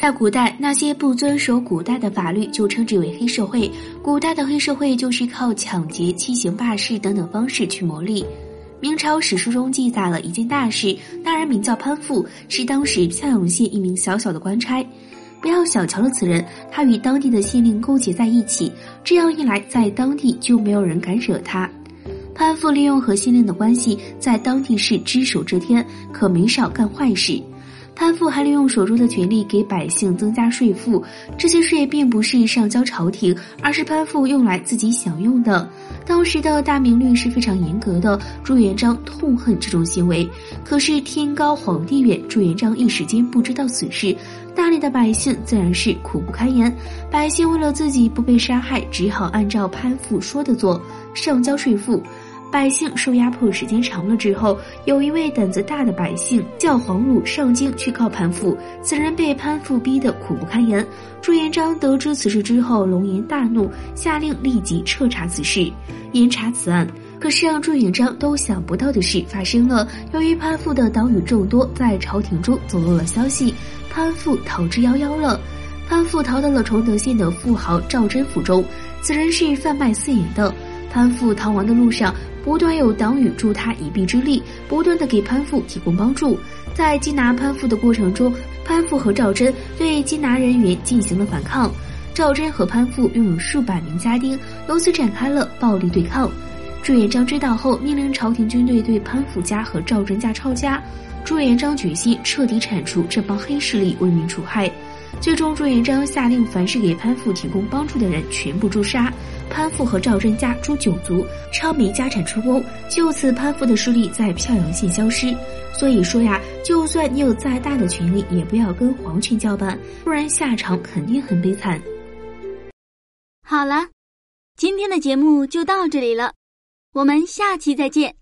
在古代，那些不遵守古代的法律就称之为黑社会。古代的黑社会就是靠抢劫、欺行霸市等等方式去牟利。明朝史书中记载了一件大事，那人名叫潘富，是当时孝永县一名小小的官差。不要小瞧了此人，他与当地的县令勾结在一起，这样一来，在当地就没有人敢惹他。潘富利用和县令的关系，在当地是只手遮天，可没少干坏事。潘富还利用手中的权力给百姓增加税赋，这些税并不是上交朝廷，而是潘富用来自己享用的。当时的大明律是非常严格的，朱元璋痛恨这种行为。可是天高皇帝远，朱元璋一时间不知道此事，大力的百姓自然是苦不堪言。百姓为了自己不被杀害，只好按照潘富说的做，上交税赋。百姓受压迫时间长了之后，有一位胆子大的百姓叫黄鲁上京去告潘富，此人被潘富逼得苦不堪言。朱元璋得知此事之后，龙颜大怒，下令立即彻查此事，严查此案。可是让朱元璋都想不到的事发生了，由于潘富的党羽众多，在朝廷中走漏了消息，潘富逃之夭夭了。潘富逃到了崇德县的富豪赵祯府中，此人是贩卖私盐的。潘富逃亡的路上。不断有党羽助他一臂之力，不断的给潘富提供帮助。在缉拿潘富的过程中，潘富和赵祯对缉拿人员进行了反抗。赵祯和潘富拥有数百名家丁，由此展开了暴力对抗。朱元璋知道后，命令朝廷军队对潘富家和赵祯家抄家。朱元璋决心彻底铲除这帮黑势力，为民除害。最终，朱元璋下令，凡是给潘富提供帮助的人，全部诛杀。潘富和赵祯家诛九族，抄没家产出宫。就此，潘富的势力在飘阳县消失。所以说呀，就算你有再大的权力，也不要跟皇权叫板，不然下场肯定很悲惨。好了，今天的节目就到这里了，我们下期再见。